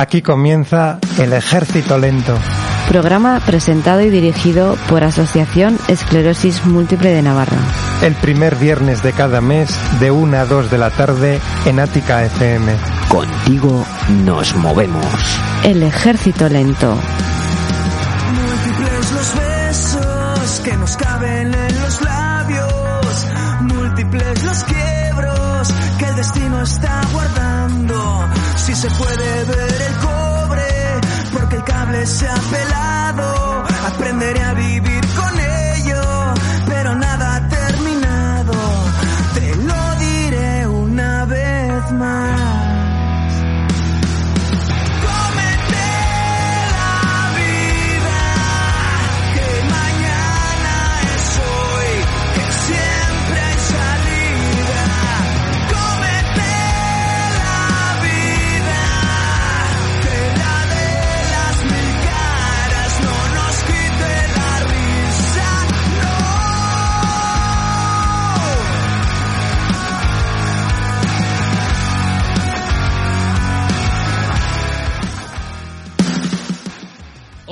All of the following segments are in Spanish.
Aquí comienza El Ejército Lento. Programa presentado y dirigido por Asociación Esclerosis Múltiple de Navarra. El primer viernes de cada mes, de 1 a 2 de la tarde, en Ática FM. Contigo nos movemos. El Ejército Lento. Múltiples los besos que nos caben en los labios. Múltiples los quiebros que el destino está guardando. Si se puede ver se ha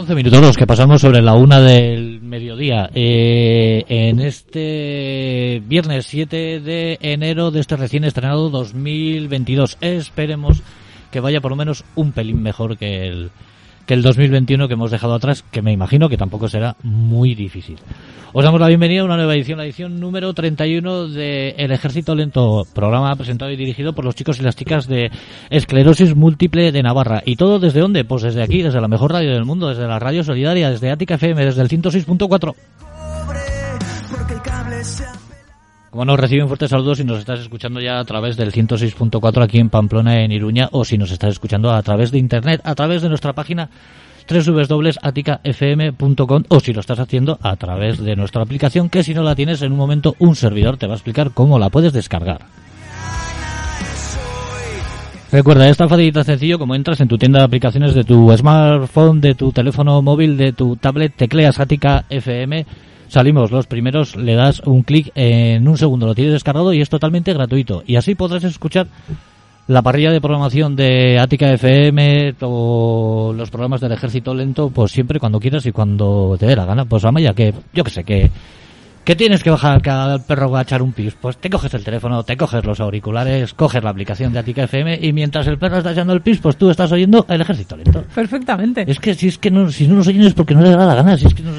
11 minutos los que pasamos sobre la una del mediodía. Eh, en este viernes 7 de enero de este recién estrenado 2022. Esperemos que vaya por lo menos un pelín mejor que el, que el 2021 que hemos dejado atrás, que me imagino que tampoco será muy difícil. Os damos la bienvenida a una nueva edición, la edición número 31 de El Ejército Lento, programa presentado y dirigido por los chicos y las chicas de Esclerosis Múltiple de Navarra. ¿Y todo desde dónde? Pues desde aquí, desde la mejor radio del mundo, desde la Radio Solidaria, desde Ática FM, desde el 106.4. Como nos recibe un fuerte saludo si nos estás escuchando ya a través del 106.4 aquí en Pamplona, en Iruña, o si nos estás escuchando a través de internet, a través de nuestra página www.aticafm.com o si lo estás haciendo a través de nuestra aplicación, que si no la tienes en un momento un servidor te va a explicar cómo la puedes descargar. Recuerda, es tan fácil y sencillo como entras en tu tienda de aplicaciones de tu smartphone, de tu teléfono móvil, de tu tablet, tecleas Ática FM, salimos los primeros, le das un clic en un segundo, lo tienes descargado y es totalmente gratuito. Y así podrás escuchar la parrilla de programación de Ática FM o los programas del Ejército Lento, pues siempre cuando quieras y cuando te dé la gana. Pues Amaya, que yo que sé, que, que tienes que bajar cada perro va a echar un pis. Pues te coges el teléfono, te coges los auriculares, coges la aplicación de Ática FM y mientras el perro está echando el pis, pues tú estás oyendo el Ejército Lento. Perfectamente. Es que si es que no, si no nos oyen es porque no les da la gana, si es que no-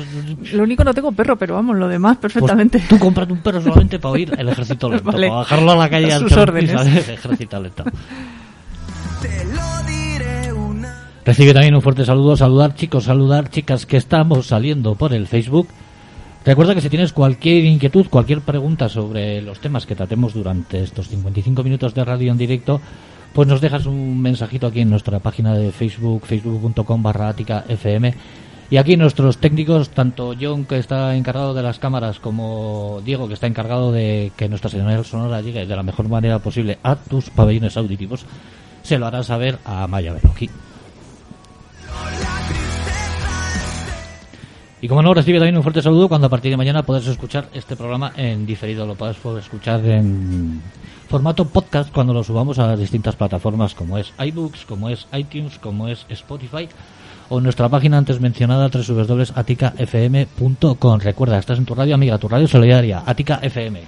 Lo único no tengo perro, pero vamos, lo demás perfectamente. Pues tú cómprate un perro solamente para oír el ejército lento, Vale. para bajarlo a la calle A al sus órdenes. pis, ejército lento. Te lo diré una Recibe también un fuerte saludo, saludar chicos, saludar chicas que estamos saliendo por el Facebook. Recuerda que si tienes cualquier inquietud, cualquier pregunta sobre los temas que tratemos durante estos 55 minutos de radio en directo, pues nos dejas un mensajito aquí en nuestra página de Facebook, facebook.com barra FM. Y aquí nuestros técnicos, tanto John que está encargado de las cámaras como Diego que está encargado de que nuestra señal sonora llegue de la mejor manera posible a tus pabellones auditivos, se lo hará saber a Maya Beloki. Y como no, recibe también un fuerte saludo cuando a partir de mañana podrás escuchar este programa en diferido. Lo podrás escuchar en formato podcast cuando lo subamos a las distintas plataformas como es iBooks, como es iTunes, como es Spotify o nuestra página antes mencionada www.aticafm.com. Recuerda, estás en tu radio amiga, tu radio solidaria, Atica FM.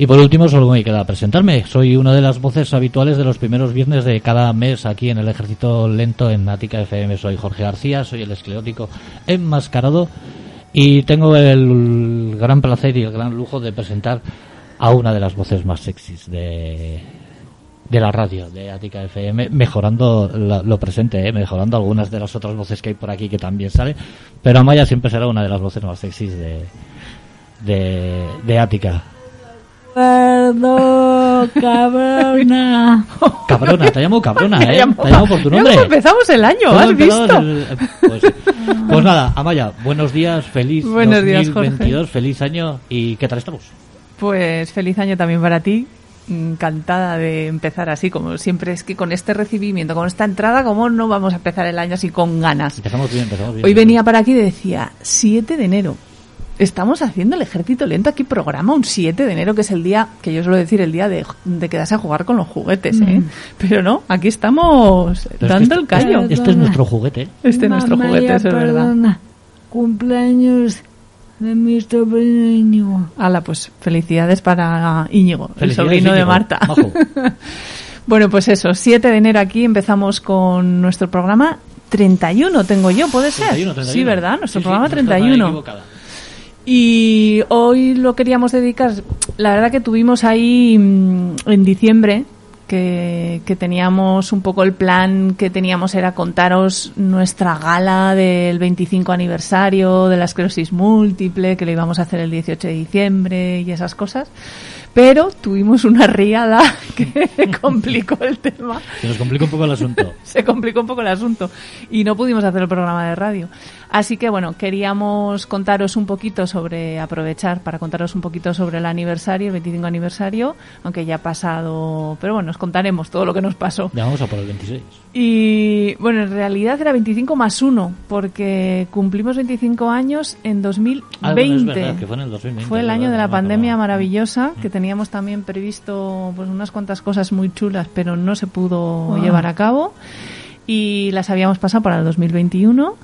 Y por último, solo me queda presentarme. Soy una de las voces habituales de los primeros viernes de cada mes aquí en el Ejército Lento en Ática FM. Soy Jorge García, soy el esclerótico enmascarado y tengo el gran placer y el gran lujo de presentar a una de las voces más sexys de, de la radio de Ática FM, mejorando la- lo presente, ¿eh? mejorando algunas de las otras voces que hay por aquí que también sale. Pero Amaya siempre será una de las voces más sexys de, de, de Ática. Perdón, cabrona. Cabrona, te llamo cabrona, ¿eh? llamo- Te llamo por tu nombre. Ya empezamos el año, ¿has visto? el- Pues, pues nada, Amaya, buenos días, feliz Buenos días, Jorge. 2022, feliz año y ¿qué tal estamos? Pues feliz año también para ti. Encantada de empezar así, como siempre es que con este recibimiento, con esta entrada, ¿cómo no vamos a empezar el año así con ganas? Empezamos bien, empezamos bien. Hoy venía para aquí y decía 7 de enero. Estamos haciendo el ejército lento aquí programa un 7 de enero, que es el día, que yo suelo decir, el día de, de quedarse a jugar con los juguetes, ¿eh? Pero no, aquí estamos Pero es que dando el callo. Este, este es nuestro juguete. Este es nuestro juguete, eso es verdad. Cumpleaños de mi sobrino Íñigo. Hala, pues felicidades para Íñigo, el sobrino de. Marta. Bueno, pues eso, 7 de enero aquí empezamos con nuestro programa 31, tengo yo, ¿puede ser? 31, 31. Sí, ¿verdad? Nuestro Sí, sí, programa nada 31. Y hoy lo queríamos dedicar, la verdad que tuvimos ahí mm, en diciembre que, que teníamos un poco el plan que teníamos era contaros nuestra gala del 25 aniversario de la esclerosis múltiple, que lo íbamos a hacer el 18 de diciembre y esas cosas. Pero tuvimos una riada que complicó el tema Se nos complica un poco el asunto. se complicó un poco el asunto y no pudimos hacer el programa de radio. Así que bueno, queríamos contaros un poquito sobre, aprovechar para contaros un poquito sobre el aniversario, el 25 aniversario, aunque ya ha pasado, pero bueno, os contaremos todo lo que nos pasó. Ya vamos a por el 26. Y bueno, en realidad era 25 más 1, porque cumplimos 25 años en 2020. Ah, bueno, es verdad, que fue en el 2020. Fue el año de la pandemia acordaba. maravillosa, que teníamos también previsto pues unas cuantas cosas muy chulas, pero no se pudo Wow. llevar a cabo. Y las habíamos pasado para el 2021.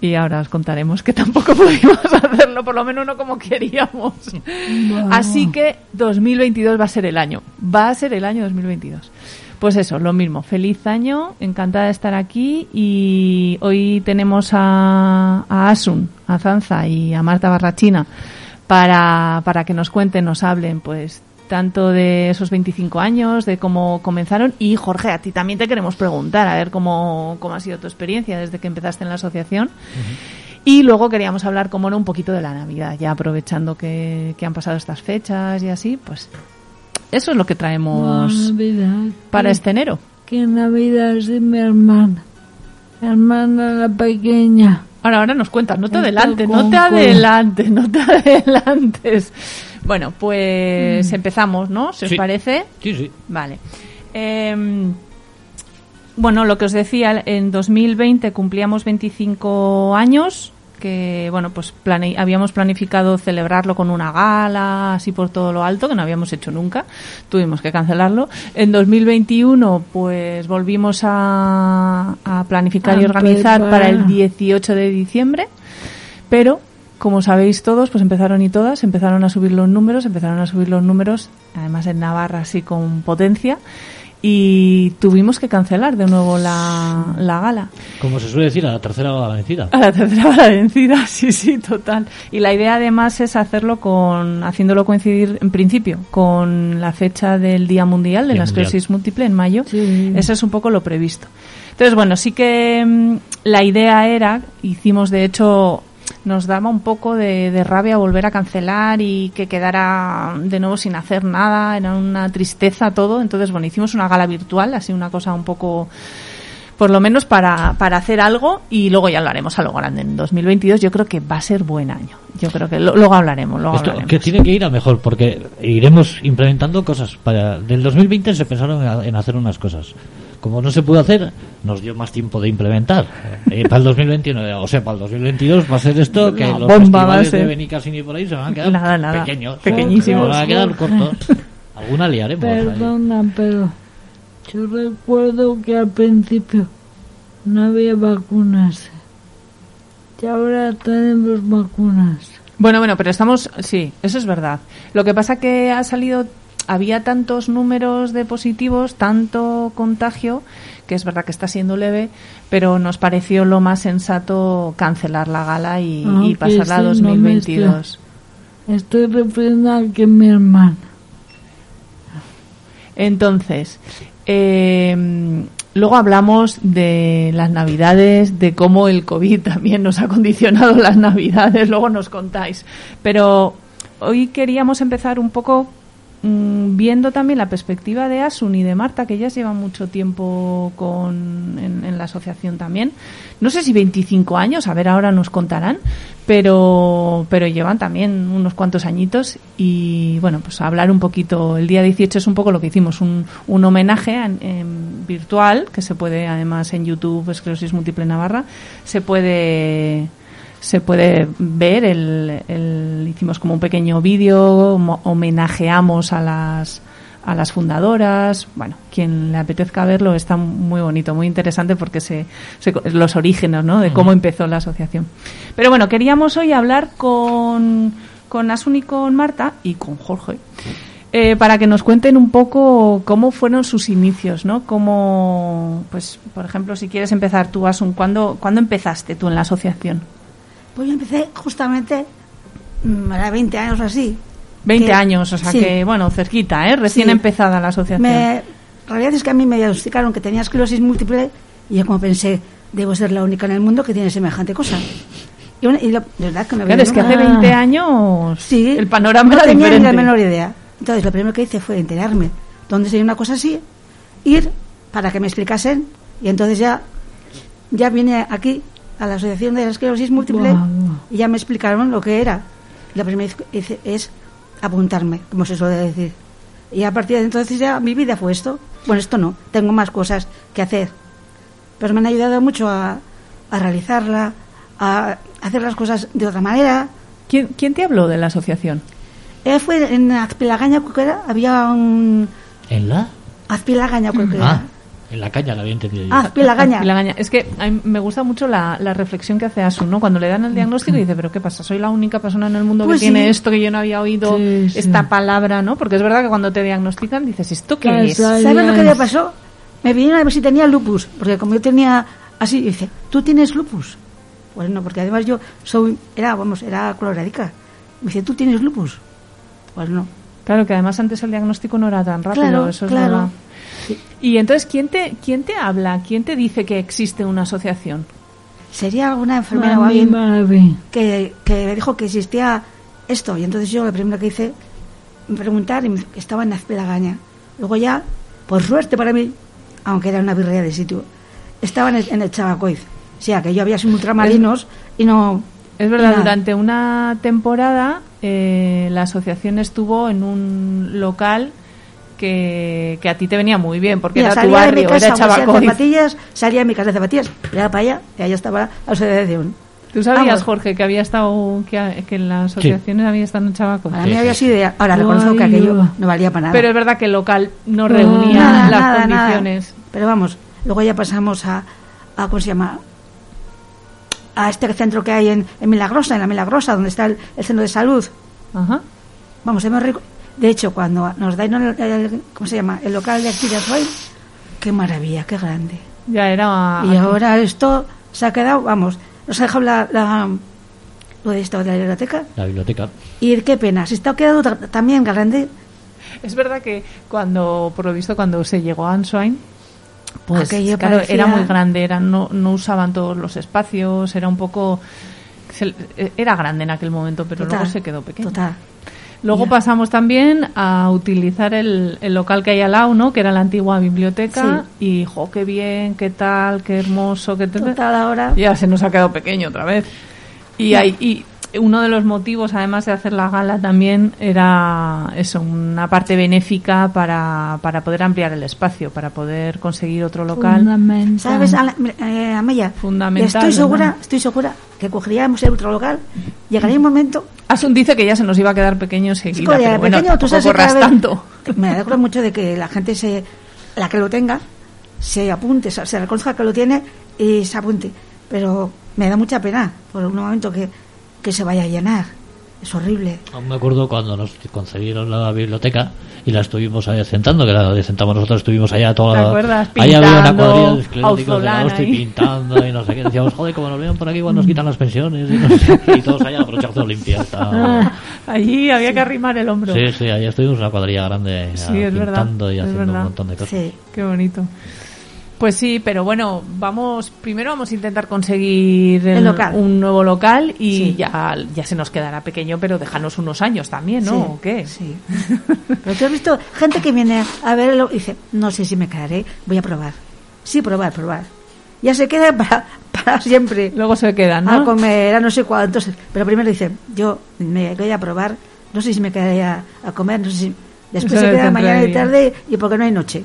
Y ahora os contaremos que tampoco pudimos hacerlo, por lo menos no como queríamos. Así que 2022 va a ser el año. Va a ser el año 2022. Pues eso, lo mismo. Feliz año, encantada de estar aquí. Y hoy tenemos a, a Asun, a Zanza y a Marta Barrachina para, para que nos cuenten, nos hablen, pues tanto de esos 25 años, de cómo comenzaron. Y Jorge, a ti también te queremos preguntar, a ver cómo, cómo ha sido tu experiencia desde que empezaste en la asociación. Y luego queríamos hablar, como no, un poquito de la Navidad, ya aprovechando que, que han pasado estas fechas y así, pues eso es lo que traemos Navidad. para ¿Qué- este enero. ¿Qué Navidad es de mi hermana? Mi hermana la pequeña. Ahora, ahora nos cuentas, no te adelantes, no te adelantes, no te adelantes. Bueno, pues empezamos, ¿no? ¿Se os parece? Sí, sí. Vale. Em, bueno, lo que os decía, en 2020 cumplíamos 25 años, que bueno, pues plane- habíamos planificado celebrarlo con una gala, así por todo lo alto, que no habíamos hecho nunca, tuvimos que cancelarlo. En 2021, pues volvimos a, a planificar y A organizar para el preparar. 18 de diciembre, pero como sabéis todos, pues empezaron y todas, empezaron a subir los números, empezaron a subir los números, además en Navarra así con potencia, y tuvimos que cancelar de nuevo la, la gala. Como se suele decir, a la tercera va la vencida. A la tercera bala vencida, sí, sí, total. Y la idea además es hacerlo con, haciéndolo coincidir en principio con la fecha del Día Mundial de Día la Mundial. Esclerosis Múltiple en mayo. Sí. Eso es un poco lo previsto. Entonces, bueno, sí que mm, la idea era, hicimos de hecho, nos daba un poco de, de rabia volver a cancelar y que quedara de nuevo sin hacer nada, era una tristeza todo. Entonces, bueno, hicimos una gala virtual, así una cosa un poco por lo menos para, para hacer algo y luego ya lo haremos a lo grande. En 2022 yo creo que va a ser buen año. Yo creo que lo- luego hablaremos, luego Esto hablaremos. que tiene que ir a mejor, porque iremos implementando cosas. Para, del 2020 se pensaron en, en hacer unas cosas. Como no se pudo hacer, nos dio más tiempo de implementar. Eh, para el 2021, o sea, para el 2022 va a ser esto que La los bomba festivales de y por ahí se van a quedar Nada, nada. pequeños. Pequeñísimos. Se van a quedar cortos. Alguna liaremos. ahí. Perdona, pero yo recuerdo que al principio no había vacunas. Y ahora tenemos vacunas. Bueno, bueno, pero estamos, sí, eso es verdad. Lo que pasa que ha salido, había tantos números de positivos, tanto contagio, que es verdad que está siendo leve, pero nos pareció lo más sensato cancelar la gala y, Ah, y pasarla a sí, no 2022. Estoy refiriendo a que mi hermana. Entonces, eh, luego hablamos de las navidades, de cómo el COVID también nos ha condicionado las navidades, luego nos contáis. Pero hoy queríamos empezar un poco mm, viendo también la perspectiva de Asun y de Marta, que ellas llevan mucho tiempo con, en, la asociación también. No sé si 25 años, a ver, ahora nos contarán, pero, pero llevan también unos cuantos añitos y bueno, pues hablar un poquito. El día 18 es un poco lo que hicimos, un, un homenaje en- en virtual, que se puede además en YouTube, Esclerosis Múltiple Navarra, se puede se puede ver. El, el- hicimos como un pequeño vídeo, mo- homenajeamos a las a las fundadoras. Bueno, quien le apetezca verlo está muy bonito, muy interesante porque se, se- los orígenes, ¿no? De cómo empezó la asociación. Pero bueno, queríamos hoy hablar con con Asun y con Marta y con Jorge. eh, para que nos cuenten un poco cómo fueron sus inicios, ¿no? Cómo, pues, por ejemplo, si quieres empezar tú, Asun, ¿cuándo, ¿cuándo empezaste tú en la asociación? Pues yo empecé justamente, mm, era 20 años o así. 20 Que- años, o sea sí. que, bueno, cerquita, ¿eh? Recién Sí. empezada la asociación. Me, en realidad es que a mí me diagnosticaron que tenía esclerosis múltiple y yo como pensé, debo ser la única en el mundo que tiene semejante cosa. Y, bueno, y la de verdad que me Claro, es que hace 20 años Sí, el panorama no era tenía diferente. ni la menor idea. Entonces, lo primero que hice fue enterarme dónde sería una cosa así, ir para que me explicasen y entonces ya ya vine aquí a la Asociación de la Esclerosis Múltiple y ya me explicaron lo que era. La primera hice es apuntarme, como se suele decir. Y a partir de entonces ya mi vida fue esto. Bueno, esto no, tengo más cosas que hacer. Pero me han ayudado mucho a, a realizarla, a hacer las cosas de otra manera. ¿Quién, quién te habló de la asociación? Eh, fue en Azpilagaña, creo que era, había un... ¿En la? Azpilagaña, creo que Ah, era. En la caña la había entendido yo. Ah. Y la gaña. Es que a mí me gusta mucho la, la reflexión que hace Asun, ¿no? Cuando le dan el diagnóstico y dice, pero ¿qué pasa? Soy la única persona en el mundo Pues que tiene sí. esto que yo no había oído, Sí, sí. esta palabra, ¿no? Porque es verdad que cuando te diagnostican dices, ¿esto qué es? ¿Sabes lo que me pasó? Me vinieron a ver si tenía lupus, porque como yo tenía así, dice, ¿tú tienes lupus? Pues no, porque además yo soy, era, vamos, era coloradica. Me dice, ¿tú tienes lupus? Pues no. Claro, que además antes el diagnóstico no era tan rápido, Claro, eso es claro. verdad. Y entonces, ¿quién te, ¿quién te habla? ¿Quién te dice que existe una asociación? Sería alguna enfermera o Mami, alguien mami. que, que me dijo que existía esto. Y entonces yo lo primero que hice, preguntar, y me- estaba en Azpilagaña. Luego ya, por suerte para mí, aunque era una birria de sitio, estaba en el, en el Chabacoiz. O sea, que yo había sido ultramarinos y no... Es verdad, durante una temporada eh, la asociación estuvo en un local que, que a ti te venía muy bien, porque Mira, era tu salía de mi barrio, casa era Chabacoy. zapatillas, salía de mi casa de zapatillas, era para allá, y allá estaba la asociación. ¿Tú sabías, Vamos. Jorge, que había estado, que, que en las asociaciones había estado en Chabacoy? Para Sí, mí sí, había sido idea. Ahora reconozco que Ay, aquello no valía para nada. Pero es verdad que el local no reunía nada, las nada, nada. condiciones. Pero vamos, luego ya pasamos a, a ¿cómo se llama? A este centro que hay en, en Milagrosa, en la Milagrosa, donde está el, el centro de salud. Ajá. Vamos, hemos de hecho, cuando nos dan el, el- ¿cómo se llama? El local de aquí de Azuay, qué maravilla, qué grande. Ya era. y ahora esto se ha quedado, vamos, nos ha dejado la, la- lo de esto de la biblioteca. La biblioteca. Y qué pena, se está quedando ta- también grande. Es verdad que cuando, por lo visto, cuando se llegó a Answine, pues Aquello claro, parecía- era muy grande, era, no, no usaban todos los espacios, era un poco... se- era grande en aquel momento, pero Total, luego se quedó pequeño. Total. Luego Ya. pasamos también a utilizar el, el local que hay al lado, ¿no? Que era la antigua biblioteca. Y, jo, qué bien, qué tal, qué hermoso, qué tal. Total ahora. Ya se nos ha quedado pequeño otra vez. Y, hay, y uno de los motivos, además de hacer la gala, también era eso, una parte benéfica para, para poder ampliar el espacio, para poder conseguir otro local. Fundamental. ¿Sabes, eh, Amaya? Fundamental, Estoy segura, estoy segura que cogeríamos el otro local, llegaría un momento Asun dice que ya se nos iba a quedar pequeño enseguida, pero bueno, pequeño, tú sabes corras vez- tanto. Me alegro mucho de que la gente se, la que lo tenga, se apunte, se, se reconozca que lo tiene y se apunte. Pero me da mucha pena por un momento que, que se vaya a llenar. Es horrible. Aún me acuerdo cuando nos concedieron la biblioteca y la estuvimos ahí sentando, que la sentamos nosotros, estuvimos allá toda ¿Te? Ahí había una Pintando, cuadrilla de escleróticos de la hostia y pintando y no sé qué. Decíamos, joder, como nos vean por aquí, igual nos quitan las pensiones y, no sé qué. Y todos allá a brochazo limpia. Estaba- Allí había que arrimar el hombro. Sí, sí, ahí estuvimos una cuadrilla grande Sí, ah, es verdad, pintando y haciendo un montón de cosas. Sí. Qué bonito. Pues sí, pero bueno, vamos primero vamos a intentar conseguir El local. un nuevo local y Sí. ya, ya se nos quedará pequeño, pero déjanos unos años también, ¿no? Sí, ¿O qué? Sí. Pero tú has visto gente que viene a verlo y dice, no sé si me quedaré, voy a probar. Sí, probar, probar. Ya se queda para, para siempre. Luego se quedan, a ¿no? comer, a no sé cuántos. Pero primero dice, yo me voy a probar, no sé si me quedaré a, a comer, no sé si... Después Eso se queda mañana y tarde y porque no hay noche.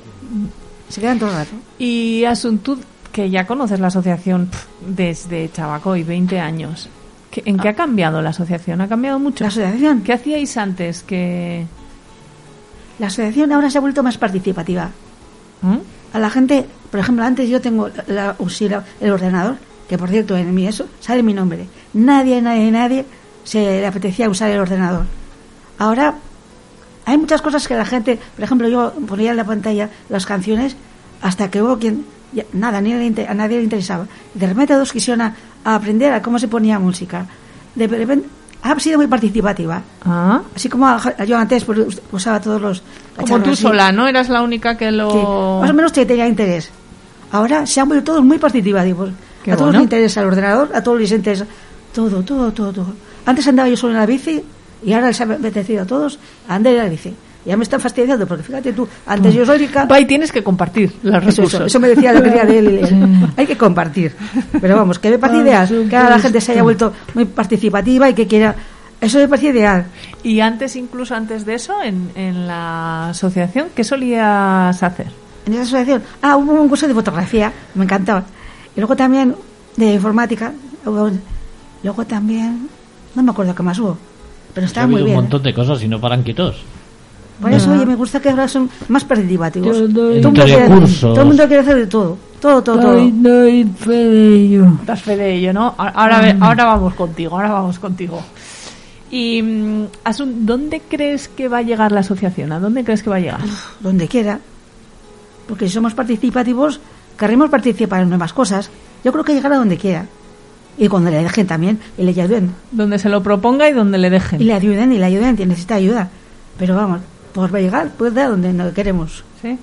Se quedan todo el rato. Y Asun, tú que ya conoces la asociación pf, desde Chabacoy, 20 años. ¿Qué- ¿En qué ha cambiado la asociación? ¿Ha cambiado mucho? La asociación, ¿Qué hacíais antes? que la asociación ahora se ha vuelto más participativa. ¿Mm? A la gente, por ejemplo, antes yo tengo la, usé la- el ordenador, que por cierto en mi eso sale mi nombre. Nadie, nadie, nadie se le apetecía usar el ordenador. Ahora hay muchas cosas que la gente, por ejemplo, yo ponía en la pantalla las canciones hasta que hubo quien ya- nada, ni le a nadie le interesaba. De repente todos quisieron a, aprender a cómo se ponía música. De repente ha sido muy participativa. Ah, Así como a- yo antes pues, us- usaba todos los como tú así, sola, ¿no? Eras la única que lo... que más o menos que tenía interés. Ahora se han vuelto todos muy participativos. Qué a todos bueno. les interesa el ordenador, a todos les interesa todo, todo, todo, todo. Antes andaba yo solo en la bici y ahora les ha apetecido a todos andar en la bici. Ya me están fastidiando porque fíjate tú, antes yo solita... Va y tienes que compartir los recursos. eso, eso me decía la querida de él. Hay que compartir. Pero vamos, que me parece ideal que ahora la gente se haya vuelto muy participativa y que quiera... Eso me parece ideal. Y antes, incluso antes de eso, en, en la asociación, ¿qué solías hacer? en esa asociación. Ah, hubo un curso de fotografía, me encantaba. Y luego también de informática. Luego también, no me acuerdo qué más hubo, pero Ha estaba muy un bien. ¿eh? montón de cosas y no paran quitos. Por eso, oye, me gusta que ahora son más participativos. Yo doy- todo, el mundo quiere, cursos. todo el mundo quiere hacer de todo. Todo, todo, todo. Doy, doy fe de ello. Das fe de ello, ¿no? Ahora, ve- ahora vamos contigo, ahora vamos contigo. Y, mm, Asun, ¿dónde crees que va a llegar la asociación? ¿A dónde crees que va a llegar? Donde quiera. Porque si somos participativos, queremos participar en nuevas cosas. Yo creo que llegar a donde quiera. Y cuando le dejen también, y le ayuden. Donde se lo proponga y donde le Y dejen. le ayuden, y le ayuden, que necesita ayuda. Pero vamos, por llegar, puede a donde no queremos. ¿Sí?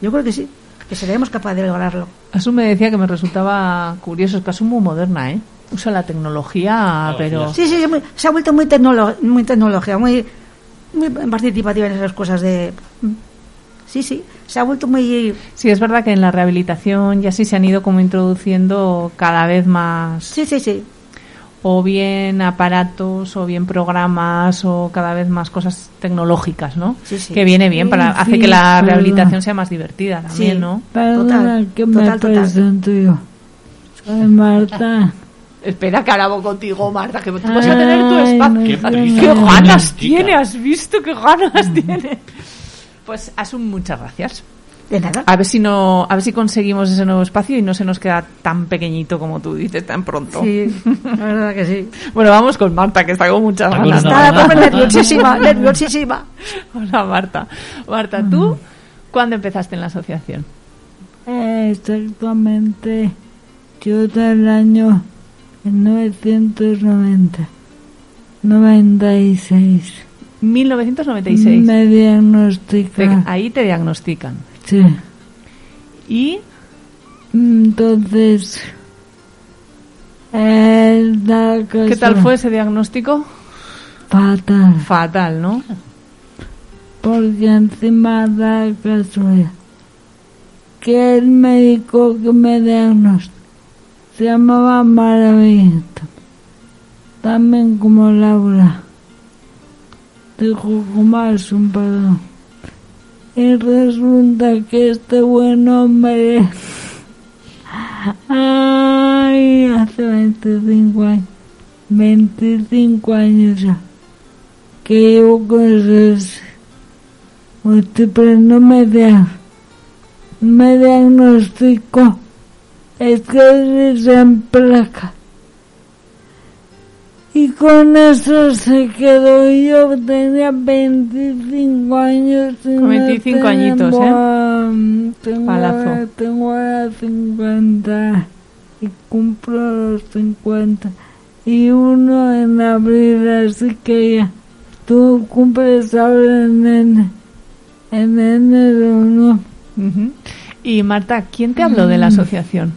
Yo creo que sí, que seremos capaces de lograrlo. Asun me decía que me resultaba curioso, es que Asun muy moderna, ¿eh? Usa la tecnología, pero... Sí, sí, sí, muy- se ha vuelto muy, tecnolo muy tecnología, muy, muy participativa en esas cosas de... Sí, sí, se ha vuelto muy... Sí, es verdad que en la rehabilitación ya sí se han ido como introduciendo cada vez más Sí, sí, sí. o bien aparatos o bien programas o cada vez más cosas tecnológicas, ¿no? Sí, sí. Que viene bien para Sí, hace que la rehabilitación sea más divertida también, Sí. ¿no? Perdona Total, que me total, total. presento yo. Soy Marta. Espera que ahora voy contigo, Marta, que tú vas a tener tu espacio. no Qué sé prisa. ¡Qué nada. ganas tiene! ¿Has visto qué ganas tiene? Pues Asun, muchas gracias. De nada. A ver si no, a ver si conseguimos ese nuevo espacio y no se nos queda tan pequeñito como tú dices tan pronto. Sí, la verdad que sí. Bueno, vamos con Marta, que está con muchas Está con ganas. una- Está pobre nerviosísima, nerviosísima. Hola, Marta. Marta, ¿tú cuándo empezaste en la asociación? Exactamente. Yo del año 1990. 96. 1996. Me Te- diagnosticaron. ahí te diagnostican. Sí. Y Entonces. eh, ¿qué tal fue ese diagnóstico? Fatal. Fatal, ¿no? Porque encima da casualidad que el médico que me diagnosticó se llamaba Maravillito. También como Laura. Dijo como es un perdón. Y resulta que este buen hombre. Ay, hace 25 años. 25 años ya. Que llevo con esos múltiples no me dia- me diagnosticó. Es que se en placa. Y con eso se quedó. Yo tenía 25 años. y Con no 25 añitos, tengo, ¿eh? Tengo, Palazo. tengo ahora 50 y cumplo los 50. Y uno en abril, así que ya. Tú cumples ahora en, en, en enero, ¿no? Ujú. Y Marta, ¿quién te habló de la asociación?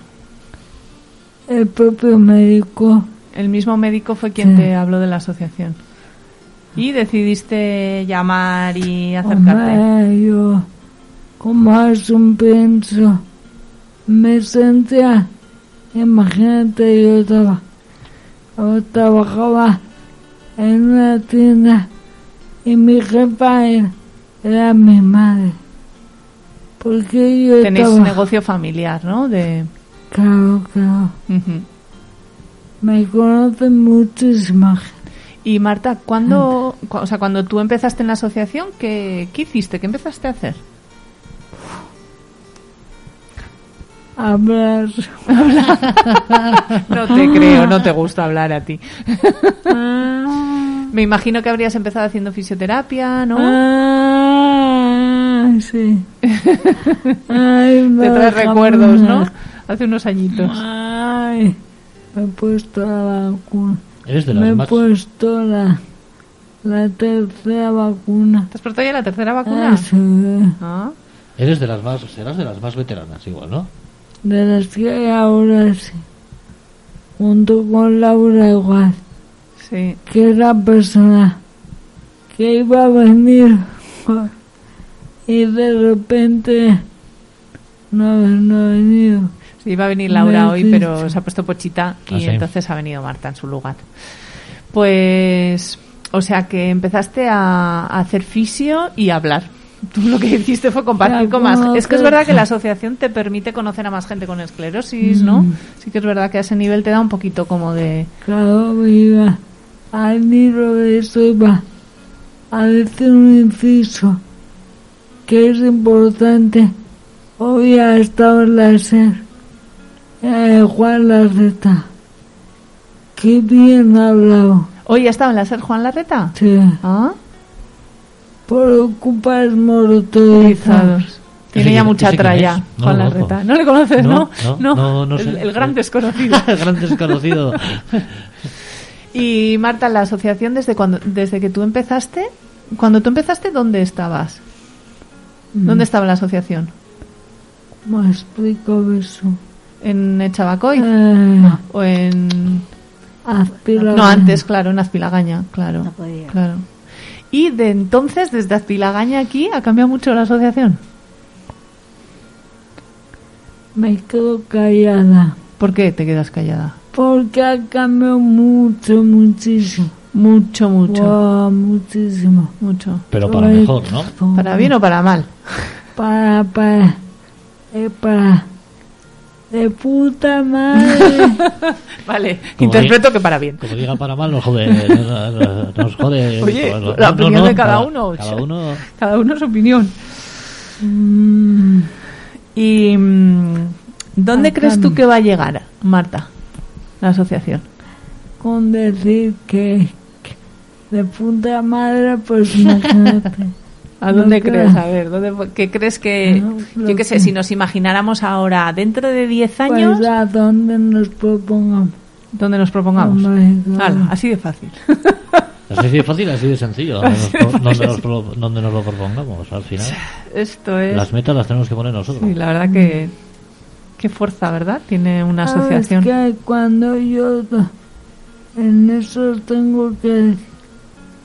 El propio médico. El mismo médico fue quien Sí. te habló de la asociación. Y decidiste llamar y acercarte. Hombre, yo, como es un pienso, me sentía, imagínate, yo estaba, yo trabajaba en una tienda y mi jefa era, era mi madre. Porque yo Tenéis estaba, negocio familiar, ¿no? De... claro, claro. Me muchísima gente. Y Marta, ¿cuándo, cu- o sea, cuando tú empezaste en la asociación, ¿qué, qué hiciste? ¿Qué empezaste a hacer? Hablar. No te creo, no te gusta hablar a ti. Ah, Me imagino que habrías empezado haciendo fisioterapia, ¿no? ah, sí. Ay, Te traes recuerdos, ¿no? Hace unos añitos. Ay, me he puesto la vacuna. Eres de Me las he más... puesto la, la tercera vacuna. ¿Te has puesto ya la tercera vacuna? Ah, sí. Ah. Eres de las más... Serás de las más veteranas igual, ¿no? De las que hay ahora sí. Junto con Laura igual. Sí. Que es la persona que iba a venir. Y de repente no, no ha venido. Iba a venir Laura hoy, pero se ha puesto pochita y Ah, sí. entonces ha venido Marta en su lugar. Pues, o sea que empezaste a, a hacer fisio y a hablar. Tú lo que hiciste fue compartir con más. Es que es verdad que la asociación te permite conocer a más gente con esclerosis, ¿no? Mm. Sí que es verdad que a ese nivel te da un poquito como de... Claro, iba al libro de iba a decir un inciso que es importante. Hoy ha estado en la SER eh, Juan Larreta. Qué bien ha hablado. Hoy estaba en la SER Juan Larreta. Sí. ¿Ah? Por ocupar motorizados. Tiene ¿Ese ya mucha tralla? No Juan. Larreta. ¿No le conoces, no? No, no, no, no el, sé. el gran desconocido. El gran desconocido. Y Marta, la asociación desde cuando, desde que tú empezaste, cuando tú empezaste, ¿dónde estabas? ¿Dónde estaba la asociación? ¿Cómo explico eso? ¿En Echabacoy? Eh, ¿O en...? aspira- No, antes, claro, en Azpilagaña, claro. No podía. Claro. Y de entonces, desde Azpilagaña aquí, ha cambiado mucho la asociación. Me quedo callada. ¿Por qué te quedas callada? Porque ha cambiado mucho, muchísimo. Mucho, mucho, Wow, muchísimo. mucho. Pero para Ay, mejor, ¿no? ¿Para bien o para mal? Para, para. eh, para. De puta madre. Vale, Como interpreto que para bien. Como diga para mal, nos jode. Nos, nos jode. Oye, No, la opinión no, de cada uno. Cada uno. Cada uno su opinión. Mm, ¿Y mm, dónde crees tú que va a llegar, Marta, la asociación? con decir que, que de puta madre, pues imagínate. ¿A dónde No crees? A ver, ¿dónde, ¿qué crees que...? No, yo qué sé, si nos imagináramos ahora, dentro de 10 años, Pues a donde nos propongamos. ¿dónde nos propongamos? Claro. Hala, así de fácil. Así de fácil, así de sencillo. Donde nos, donde nos pro- donde nos lo propongamos. Al final, Esto es... las metas las tenemos que poner nosotros. Sí, la verdad que... Qué fuerza, ¿verdad? Tiene una ¿Sabes asociación. que cuando yo en eso tengo que decir,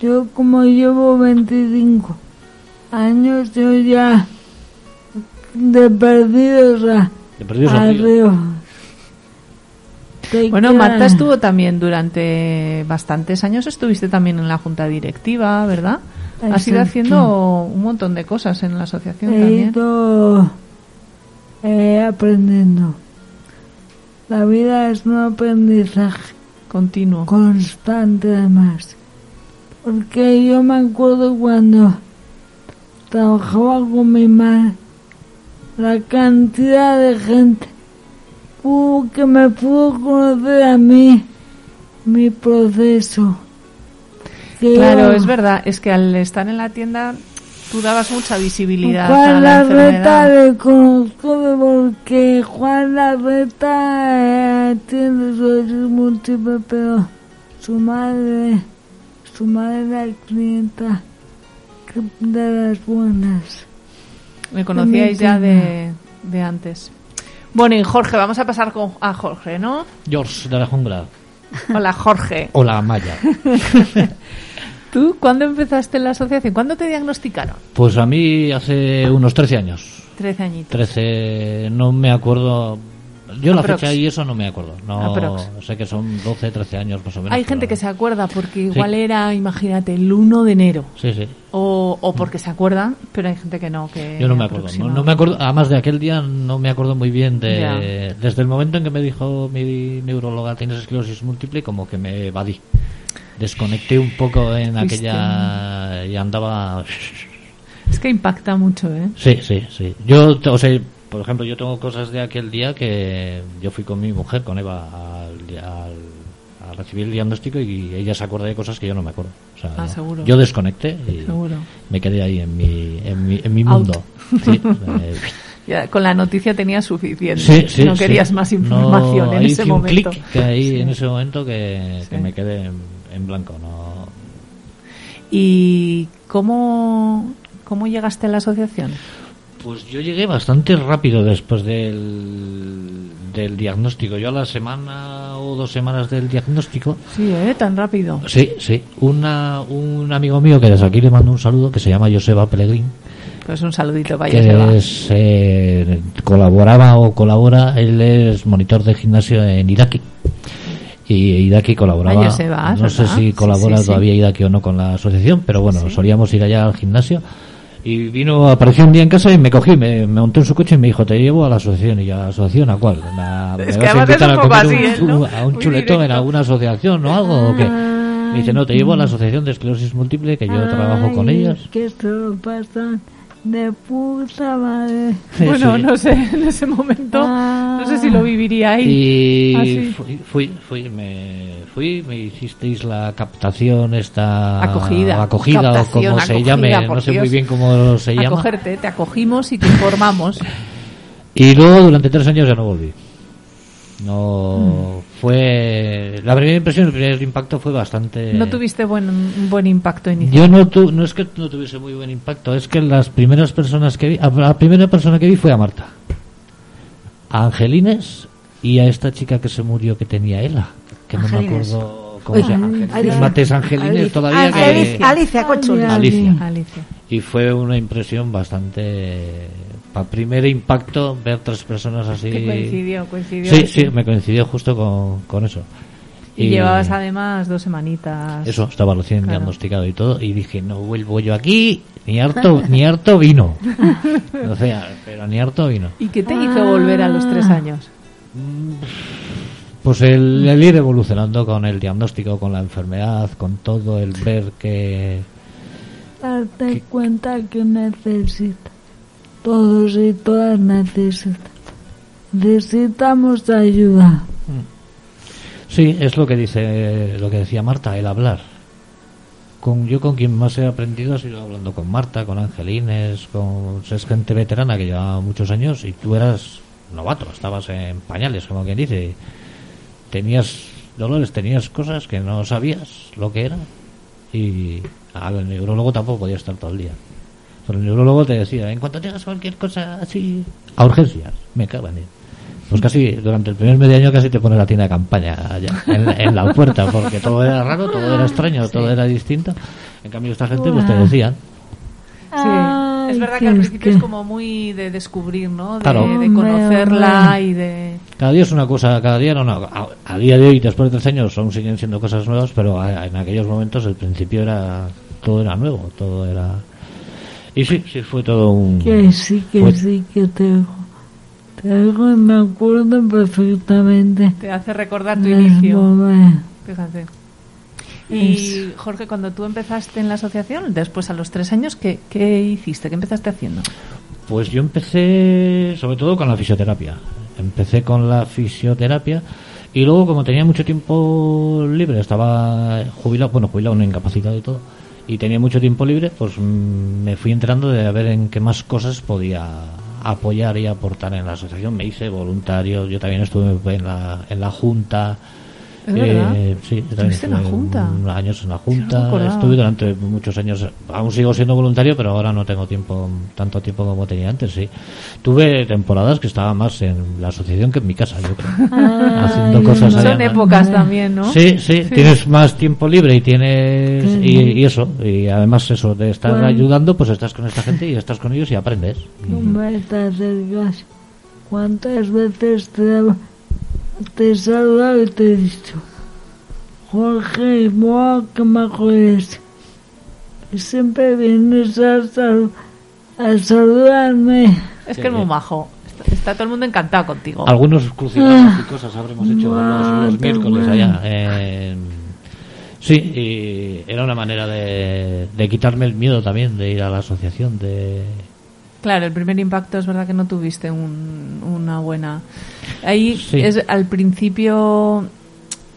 yo como llevo 25 años yo ya de perdidos a, De perdidos al río. arriba. Te Bueno, Marta estuvo también durante bastantes años, estuviste también en la junta directiva, ¿verdad? Has ido haciendo un montón de cosas en la asociación He también. ido eh, aprendiendo. La vida es un aprendizaje Continuo. constante además. Porque yo me acuerdo cuando trabajaba con mi madre, la cantidad de gente que me pudo conocer a mí, mi proceso. Que Claro, yo- es verdad, es que al estar en la tienda tú dabas mucha visibilidad a Juan la Larreta enfermedad. le conozco porque Juan Larreta eh, tiene esclerosis múltiple, pero su madre, su madre era clienta de las buenas. Me conocíais ya de, de antes. Bueno, y Jorge, vamos a pasar con, a Jorge, ¿no? George de la jungla. Hola, Jorge. O la Maya. ¿Tú cuándo empezaste en la asociación? ¿Cuándo te diagnosticaron? Pues a mí hace unos 13 años. Trece añitos. 13, no me acuerdo Yo la Aprox. fecha y eso no me acuerdo. No Aprox. sé que son 12, 13 años más o menos. Hay pero- gente que se acuerda porque igual era, imagínate, el 1 de enero. Sí, sí. O, o porque se acuerdan, pero hay gente que no. Que Yo no me acuerdo. No, no me acuerdo. Además de aquel día no me acuerdo muy bien de... Desde el momento en que me dijo mi neuróloga tienes esclerosis múltiple, como que me evadí. Desconecté un poco en Fuiste- aquella... Y andaba... Es que impacta mucho, ¿eh? Sí, sí, sí. Yo, o sea, por ejemplo, yo tengo cosas de aquel día que yo fui con mi mujer, con Eva, al, al- a recibir el diagnóstico y ella se acuerda de cosas que yo no me acuerdo. O sea, Ah, seguro. Yo desconecté y Seguro. me quedé ahí en mi, en mi, en mi mundo. Sí, eh, Ya, con la noticia tenías suficiente. sí, sí, no querías más No, información en ese hice un momento. clic que ahí en ese momento que, me quedé en, en blanco. No, ¿Y cómo, cómo llegaste a la asociación? Pues yo llegué bastante rápido después del, del diagnóstico. Yo a la semana o dos semanas del diagnóstico. Sí, ¿eh? Tan rápido. Sí, sí. Una, un amigo mío que desde aquí le mando un saludo que se llama Joseba Pellegrín. Pues un saludito para que Joseba. es, eh, colaboraba o colabora. Él es monitor de gimnasio en Iraki. Y Idaki colaboraba. Joseba, no sé si Sí, colabora sí, sí. todavía Idaki o no con la asociación, pero bueno, Sí. solíamos ir allá al gimnasio. Y vino, apareció un día en casa y me cogí, me, me monté en su coche y me dijo, te llevo a la asociación. Y yo, ¿a la asociación a cuál? ¿Me, me Es que vas a es invitar a comer un ¿eh? chu- ¿no? a un chuletón en alguna asociación o algo? ¿o qué? Me dice, no, te llevo a la asociación de esclerosis múltiple, que yo trabajo con es que de puta madre. Bueno, Sí. no sé, en ese momento, no sé si lo viviría ahí. Y Ah, fui, fui, fui, me fui, me hicisteis la captación esta Acogida. acogida o como se acogida, llame, no sé Dios. muy bien cómo se llama. Acogerte, te acogimos y te informamos. Y luego durante tres años ya no volví. No fue la primera impresión, el primer impacto fue bastante. No tuviste buen, un buen impacto inicial. Yo no tu, no es que no tuviese muy buen impacto, es que las primeras personas que vi, a la primera persona que vi fue a Marta, a Angelines y a esta chica que se murió que tenía Ela, que no me acuerdo cómo Uy, se llama. Alicia. Angelines, Mates Angelines Alicia. todavía Ah, que- Alicia, Alicia. Alicia. Alicia. y fue una impresión bastante para primer impacto ver tres personas así. Que coincidió, coincidió. Sí, sí, me coincidió justo con, con eso. Y, llevabas además dos semanitas. Eso, estaba recién Claro. diagnosticado y todo, y dije, no vuelvo yo aquí, ni harto, ni harto vino. O sea, pero ni harto vino. ¿Y qué te hizo volver a los tres Ah. años? Pues el, el ir evolucionando con el diagnóstico, con la enfermedad, con todo, el ver que... Darte cuenta que necesitas. Todos y todas. Necesitamos ayuda. Sí, es lo que dice, lo que decía Marta, el hablar. Con, yo con quien más he aprendido ha sido hablando con Marta, con Angelines, con es gente veterana que lleva muchos años y tú eras novato, estabas en pañales, como quien dice. Tenías dolores, tenías cosas que no sabías lo que era y al neurólogo tampoco podía estar todo el día. Pero el neurólogo te decía, en cuanto tengas cualquier cosa así, a urgencias, me cagan en. Pues casi, durante el primer medio año casi te pone la tienda de campaña allá, en, la- en la puerta, porque todo era raro, todo era extraño, todo era distinto. En cambio esta gente pues te decían, Sí, Ay, es verdad que al principio que- es como muy de descubrir, ¿no? De, Claro. de conocerla y de... cada día es una cosa, cada día no, no, a, a día de hoy, después de tres años, aún siguen siendo cosas nuevas, pero a- en aquellos momentos el principio era, todo era nuevo, todo era... Y sí, sí, fue todo un... Que sí, que fue- sí, que te oigo. Te oigo y me acuerdo perfectamente. Te hace recordar tu inicio. momento. Fíjate. Y Jorge, cuando tú empezaste en la asociación, después a los tres años, ¿qué, qué hiciste? ¿Qué empezaste haciendo? Pues yo empecé sobre todo con la fisioterapia. Empecé con la fisioterapia y luego como tenía mucho tiempo libre, estaba jubilado, bueno, jubilado, no incapacitado y todo, y tenía mucho tiempo libre, pues mm, me fui enterando de a ver en qué más cosas podía apoyar y aportar en la asociación. Me hice voluntario, yo también estuve en la, en la junta. ¿Es? Eh, sí, yo también ¿Estuviste en la junta? unos años en la Sí, no me junta. acordaba. Estuve durante muchos años. Aún sigo siendo voluntario, pero ahora no tengo tiempo, tanto tiempo como tenía antes. Sí, tuve temporadas que estaba más en la asociación que en mi casa, yo creo, haciendo Ay, cosas no. Son épocas también, ¿no? Sí, sí, tienes más tiempo libre y tienes y, y eso y además eso de estar Bueno. ayudando, pues estás con esta gente y estás con ellos y aprendes. ¿Cómo te acercas ¿Cuántas veces te, te he saludado y te he dicho, Jorge, wow, qué majo eres? Y siempre vienes a, sal- a saludarme. Es Sí, que es muy majo. Está, está todo el mundo encantado contigo. Algunos crucigramas y cosas habremos hecho los, miércoles bueno. allá. Eh, sí, y era una manera de, de quitarme el miedo también de ir a la asociación. de Claro, el primer impacto es verdad que no tuviste un- una buena. Ahí Sí. es al principio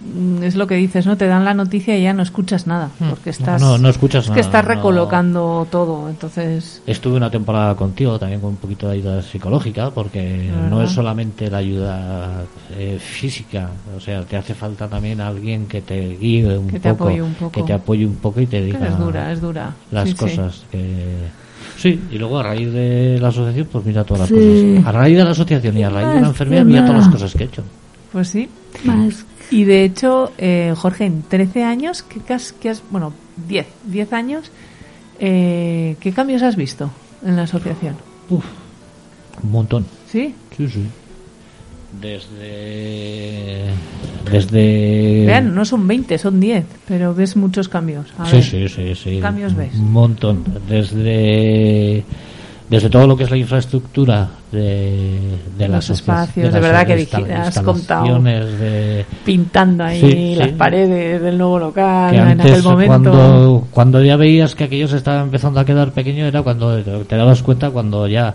mm, es lo que dices, ¿no? Te dan la noticia y ya no escuchas nada, porque estás Hmm. No, no escuchas es que nada, estás no. recolocando todo, entonces Estuve una temporada contigo también con un poquito de ayuda psicológica, porque no es solamente la ayuda eh, física, o sea, te hace falta también alguien que te guíe un Que te poco, apoye un poco. que te apoye un poco y te que diga es dura, es dura. las Sí, sí. cosas que sí y luego a raíz de la asociación pues mira todas las Sí. cosas a raíz de la asociación y a raíz de la enfermedad mira todas las cosas que he hecho Pues sí. Más Y de hecho, eh, Jorge, en 13 años, ¿qué, has, qué has- bueno, 10, 10 años, eh, ¿qué cambios has visto en la asociación? Uf, un montón ¿Sí? sí sí desde desde Vean, no son 20, son 10, pero ves muchos cambios. A sí, ver. sí, sí, sí. cambios ves? Un montón. Desde, desde todo lo que es la infraestructura de, de Los espacios, de las verdad que has contado. de, Pintando ahí Sí, sí. las paredes del nuevo local que en antes aquel momento. cuando cuando ya veías que aquello se estaba empezando a quedar pequeño era cuando te dabas cuenta cuando ya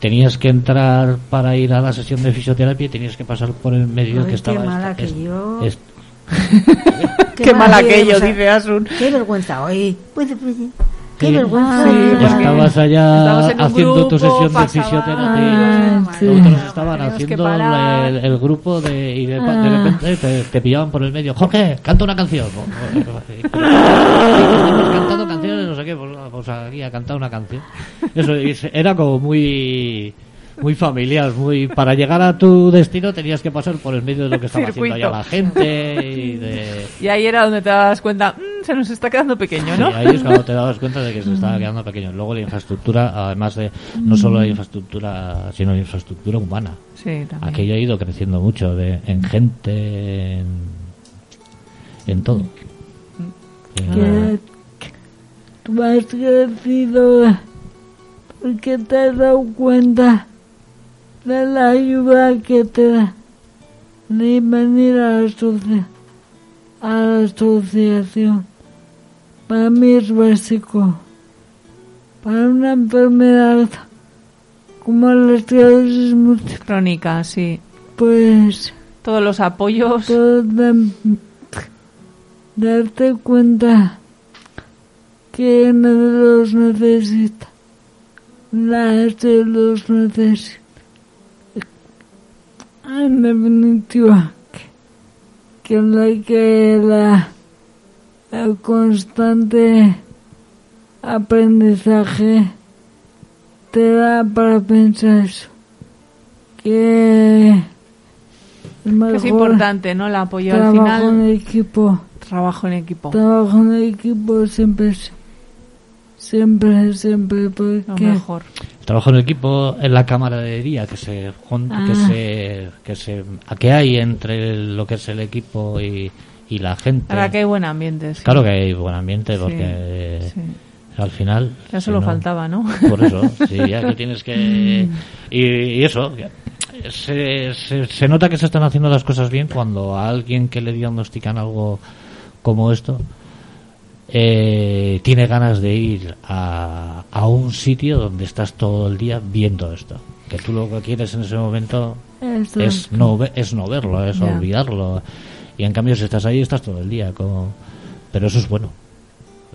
tenías que entrar para ir a la sesión de fisioterapia y tenías que pasar por el medio Ay, que qué estaba mal esta- aquello. est- Qué mal mal aquello, o sea, dice Asun. Qué vergüenza hoy. Qué Sí. vergüenza. Sí, estabas allá haciendo tu sesión de fisioterapia Ah, sí. Nosotros estaban que haciendo el, el grupo de, y de, pa- de Ah. repente te, te pillaban por el medio. Jorge, canta una canción. Y hemos cantado canciones sé qué. Pues, pues aquí a cantar una canción. Eso era como muy muy familiar, muy para llegar a tu destino tenías que pasar por el medio de lo que estaba haciendo Circuito. allá la gente y de Y ahí era donde te das cuenta, "Mm, se nos está quedando pequeño, ¿no? Sí, ahí es cuando te dabas cuenta de que se estaba quedando pequeño. Luego la infraestructura, además de no solo la infraestructura, sino la infraestructura humana. Sí, también. Aquello ha ido creciendo mucho de, en gente, en, en todo. En- tú has crecido porque te has dado cuenta de la ayuda que te da de venir a la, asocia- a la asociación. Para mí es básico. Para una enfermedad como la esclerosis múltiple, Crónica, sí. pues Todos los apoyos. todo de- darte cuenta que nadie los necesita. Nadie los necesita. En definitiva, que, que la, que la, el constante aprendizaje te da para pensar eso. Que es mejor es importante, ¿no? El apoyo al trabajo en final. equipo. Trabajo en equipo. Trabajo en equipo siempre, siempre, siempre, Lo porque mejor. El trabajo en equipo en la camaradería que se jun- que Ah. se que se que hay entre lo que es el equipo y, y la gente. Ahora que hay buen ambiente. sí. Claro que hay buen ambiente porque sí. al final Ya si solo no- faltaba, ¿no? Por eso, sí, ya que tienes que... Y, y eso, se, se nota que se están haciendo las cosas bien cuando a alguien que le diagnostican algo como esto eh, tiene ganas de ir a, a un sitio donde estás todo el día viendo esto. Que tú lo que quieres en ese momento eso es no, es no verlo, es olvidarlo. Y en cambio si estás ahí estás todo el día. Como... Pero eso es bueno.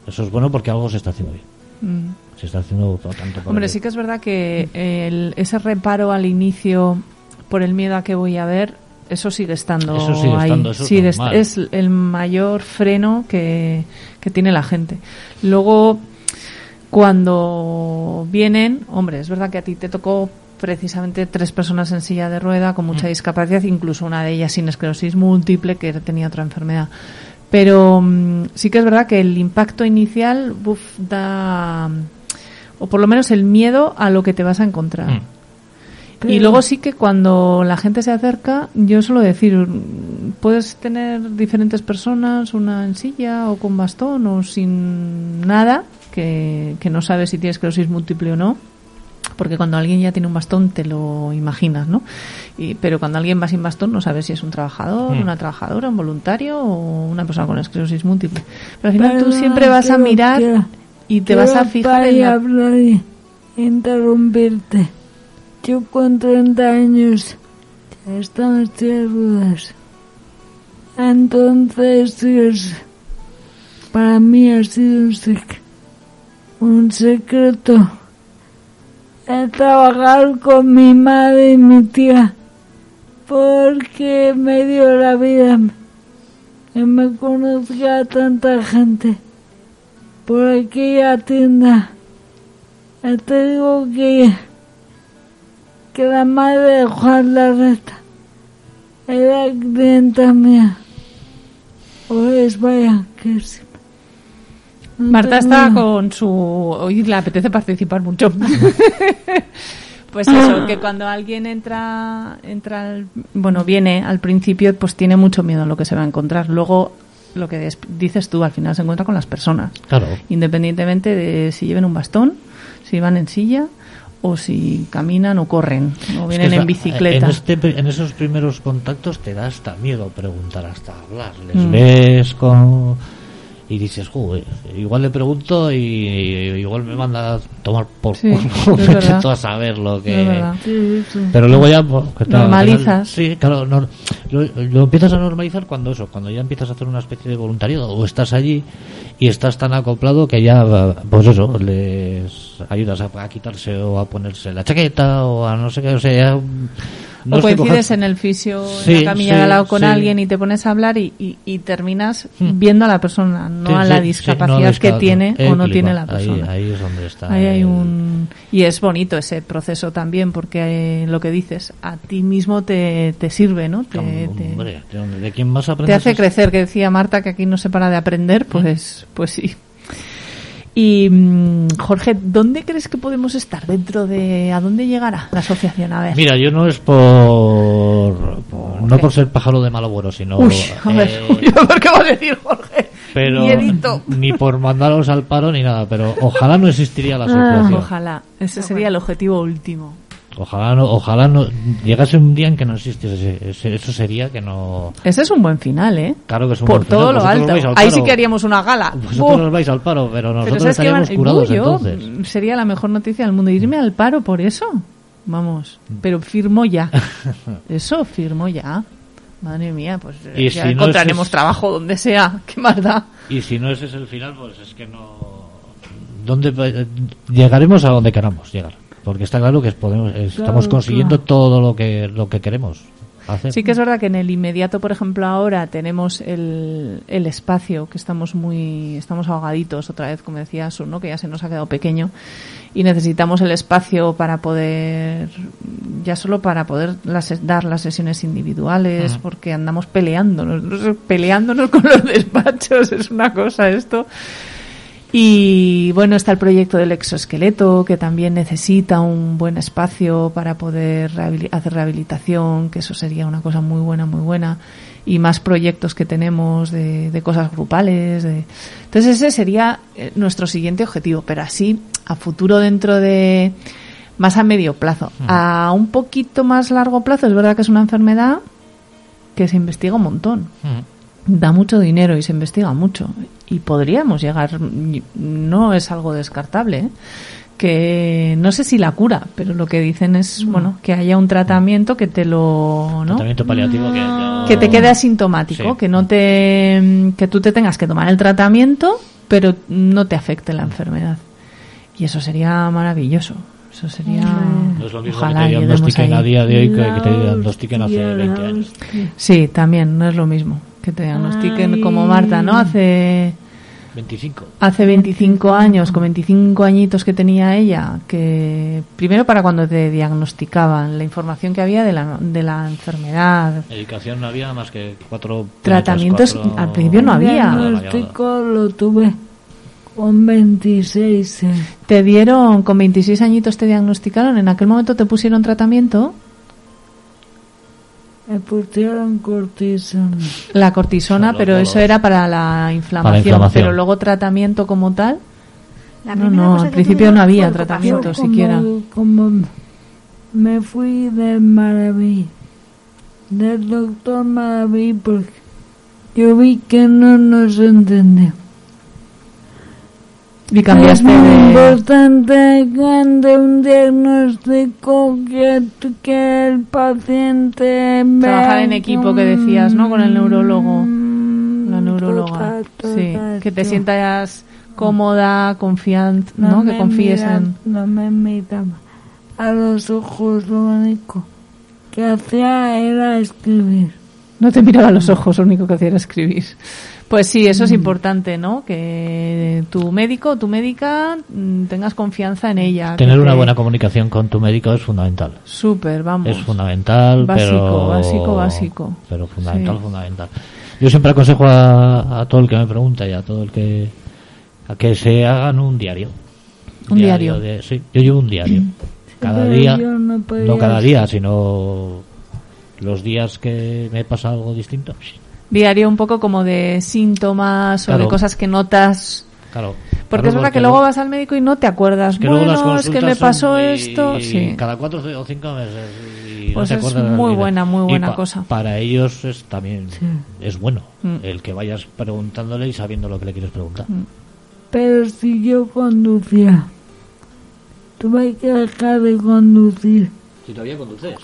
Eso es bueno porque algo se está haciendo bien. Mm. Se está haciendo por tanto Hombre, sí que es verdad que el- ese reparo al inicio por el miedo a que voy a ver, eso sigue estando Eso sigue ahí. estando, eso es Sigue est- normal. es el mayor freno que, que tiene la gente. Luego, cuando vienen, hombre, es verdad que a ti te tocó precisamente tres personas en silla de rueda con Mm. mucha discapacidad, incluso una de ellas sin esclerosis múltiple que tenía otra enfermedad. Pero mm, sí que es verdad que el impacto inicial da, o por lo menos el miedo a lo que te vas a encontrar. Mm. Y luego sí que cuando la gente se acerca, yo suelo decir, puedes tener diferentes personas, una en silla o con bastón o sin nada, que, que no sabes si tienes esclerosis múltiple o no, porque cuando alguien ya tiene un bastón te lo imaginas, ¿no? Y, pero cuando alguien va sin bastón no sabes si es un trabajador, Mm. una trabajadora, un voluntario o una persona con esclerosis múltiple. Pero al final tú siempre vas a mirar quiero- y te vas a fijar en la... interrumpirte. Yo con 30 años ya estaba ruedas. Entonces, es- para mí ha sido un, sec- un secreto el trabajar con mi madre y mi tía porque me dio la vida que me conozca tanta gente por aquella tienda. Te digo que, que la madre de Juan Larreta era clienta mía. Pues vaya, que sí. No Marta está con su... Hoy le apetece participar mucho. pues eso, que cuando alguien entra, entra al- bueno, viene al principio, pues tiene mucho miedo a lo que se va a encontrar. Luego, lo que dices tú, al final se encuentra con las personas. Claro. Independientemente de si lleven un bastón, si van en silla o si caminan o corren o Es vienen que en bicicleta. En, este en esos primeros contactos te da hasta miedo preguntar, hasta hablar. Les Mm. ves con... Y dices, "Joder, igual le pregunto y, igual me manda a tomar por Sí, culo. a saber lo que... Sí, sí. Pero luego ya... pues, Normalizas. Sí, claro. no- lo, lo empiezas a normalizar cuando eso, cuando ya empiezas a hacer una especie de voluntariado o estás allí y estás tan acoplado que ya, pues eso, les ayudas a, a quitarse o a ponerse la chaqueta o a no sé qué, o sea, ya... no o coincides en el fisio, Sí, en la camilla sí, de al lado con sí. alguien y te pones a hablar y, y, y terminas Hmm. viendo a la persona, no a la discapacidad no, que tiene eh, o no tiene la persona. Ahí, es donde está. Ahí hay un y es bonito ese proceso también porque eh, lo que dices a ti mismo te, te sirve, ¿no? Te, te- Hombre, ¿de, de quién más te aprendes? hace eso? crecer, que decía Marta que aquí no se para de aprender, pues, pues sí. Y mm, Jorge, ¿dónde crees que podemos estar dentro de a dónde llegará la asociación? A ver. Mira, yo no es por, por- no por ser pájaro de mal agüero, sino Uy, a ver, eh, uy, a ver qué va a decir Jorge. pero Miedito. ni por mandaros al paro ni nada, pero ojalá no existiría la Ah, asociación. ojalá, ese sería el objetivo último. Ojalá no, ojalá no llegase un día en que no existiese, ese- eso sería que no, Ese es un buen final, ¿eh? claro que es un Por buen final. todo lo Vosotros alto. al Ahí sí que haríamos una gala. Vosotros ¡Buh! os vais al paro, pero Pero nosotros ¿sabes qué estaríamos van- curados Uy, yo, entonces. mm, Sería la mejor noticia del mundo. Irme al paro por eso. Vamos, pero firmo ya. Eso, firmo ya. Madre mía, pues eh, Y ya si no encontraremos es- trabajo donde sea. ¿Qué más da? Y si no ese es el final, pues es que no. ¿Dónde llegaremos a donde queramos llegar? Porque está claro que podemos, estamos consiguiendo todo lo que lo que queremos hacer. Sí que es verdad que en el inmediato, por ejemplo, ahora tenemos el, el espacio, que estamos muy, estamos ahogaditos otra vez, como decía Su, ¿no? que ya se nos ha quedado pequeño, y necesitamos el espacio para poder, ya solo para poder las- dar las sesiones individuales, porque andamos peleándonos, peleándonos con los despachos, es una cosa esto. Y bueno, está el proyecto del exoesqueleto, que también necesita un buen espacio para poder hacer rehabilitación, que eso sería una cosa muy buena, muy buena. Y más proyectos que tenemos de, de cosas grupales. De... Entonces ese sería eh, nuestro siguiente objetivo, pero así a futuro dentro de más a medio plazo. A un poquito más largo plazo, es verdad que es una enfermedad que se investiga un montón Ujú. da mucho dinero y se investiga mucho y podríamos llegar no es algo descartable ¿eh? que no sé si la cura pero lo que dicen es bueno que haya un tratamiento que te lo ¿no? Tratamiento paliativo que, ya- que te quede asintomático Sí. que no te que tú te tengas que tomar el tratamiento pero no te afecte la enfermedad y eso sería maravilloso eso sería No es lo mismo ojalá que te diagnostiquen a día de hoy que, que te diagnostiquen hace hostia, 20 la años. sí también no es lo mismo que te diagnostiquen Ay. como Marta no hace 25. hace 25 años, con 25 añitos que tenía ella, que primero para cuando te diagnosticaban, la información que había de la, de la enfermedad, Medicación no había más que cuatro Tratamientos, cuatro- al principio no El había. diagnóstico lo tuve con 26. eh. ¿Te dieron, con 26 añitos te diagnosticaron? ¿En aquel momento te pusieron tratamiento? Me pusieron cortisona. La cortisona, pero eso era para la inflamación. inflamación. Pero luego tratamiento como tal. La No, no, al principio no había tratamiento. siquiera. Como, me fui de Maraví, del doctor Maraví, porque yo vi que no nos entendía. Y cambiaste es muy de... importante cuando un diagnóstico que, que el paciente Trabajar en equipo que decías, ¿no? Con el neurólogo. Mm, La neuróloga. Sí, que te sientas cómoda, confiante, ¿no? Que confíes mira- en... No me miraba a los ojos, lo único que hacía era escribir. No te miraba a los ojos, lo único que hacía era escribir. Pues sí, eso es Mm. importante, ¿no? Que tu médico o tu médica mm, tengas confianza en ella. Tener una buena comunicación con tu médico es fundamental. Súper, vamos. Es fundamental, Básico, pero... básico, básico. Pero fundamental, Sí. fundamental. Yo siempre aconsejo a, a todo el que me pregunta y a todo el que... A que se hagan un diario. Un diario. de- sí, yo llevo un diario. Cada día... no No cada día, sino los días que me pasa algo distinto. Diario un poco como de síntomas o de Claro. cosas que notas. Claro. Porque Claro, es verdad que porque luego vas al médico y no te acuerdas. que luego las bueno, es que me pasó esto. Sí. Cada cuatro o cinco meses. Y no Pues te es muy buena, muy Y buena pa- cosa. Para ellos es también es bueno Mm. el que vayas preguntándole y sabiendo lo que le quieres preguntar. Mm. Pero si yo conducía, tuve que dejar de conducir. Si todavía conduces.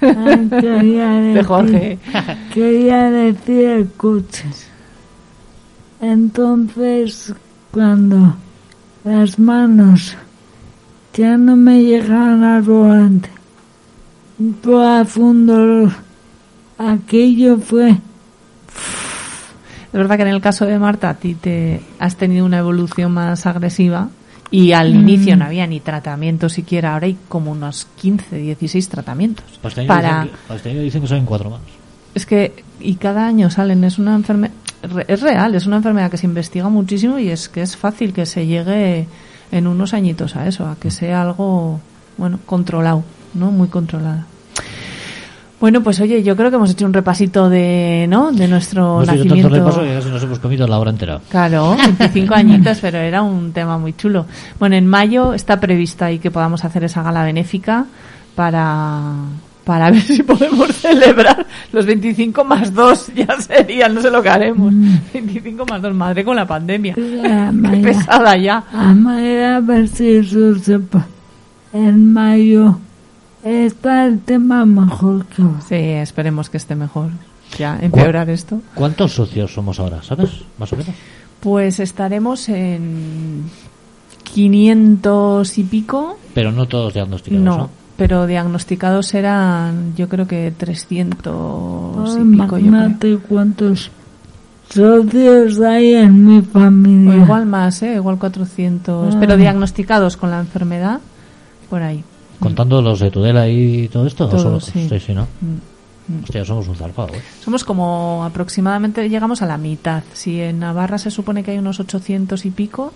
Quería De decir- Jorge. Quería decir el coche. Entonces, cuando las manos ya no me llegaban al volante, profundo, aquello fue Es verdad que en el caso de Marta a ti te has tenido una evolución más agresiva y al inicio no había ni tratamiento siquiera. Ahora hay como unos 15, 16 tratamientos. Para este año, Para... dicen, que, año dicen que salen cuatro más. Es que, y cada año salen, es una enfermedad, es real, es una enfermedad que se investiga muchísimo y es que es fácil que se llegue en unos añitos a eso, a que sea algo, bueno, controlado, ¿no? Muy controlada. Bueno, pues oye, yo creo que hemos hecho un repasito de, ¿no? De nuestro Hemos hecho tanto nacimiento. repaso que casi nos hemos comido la hora entera. Claro, 25 añitos, pero era un tema muy chulo. Bueno, en mayo está prevista ahí que podamos hacer esa gala benéfica para, para ver si podemos celebrar los 25 más 2. Ya serían, no sé lo que haremos. 25 más 2, madre con la pandemia. la Qué pesada ya. a manera a ver si eso se pa- en mayo está el tema mejor que. Sí, esperemos que esté mejor. Ya, empeorar esto. ¿Cuántos socios somos ahora? ¿Sabes? Más o menos. Pues estaremos en 500 y pico. Pero no todos diagnosticados, No, ¿no? pero diagnosticados eran, yo creo que 300 Ay, y pico, yo creo. imagínate cuántos socios hay en mi O familia. igual más, ¿eh? Igual 400. Ah. Pero diagnosticados con la enfermedad, por ahí. Contando los de Tudela y todo esto. ¿o Todos, solo- sí. sí, sí, ¿no? Mm. Hostia, somos un zarpado, ¿eh? Somos como aproximadamente, llegamos a la mitad. Si en Navarra se supone que hay unos 800 y pico,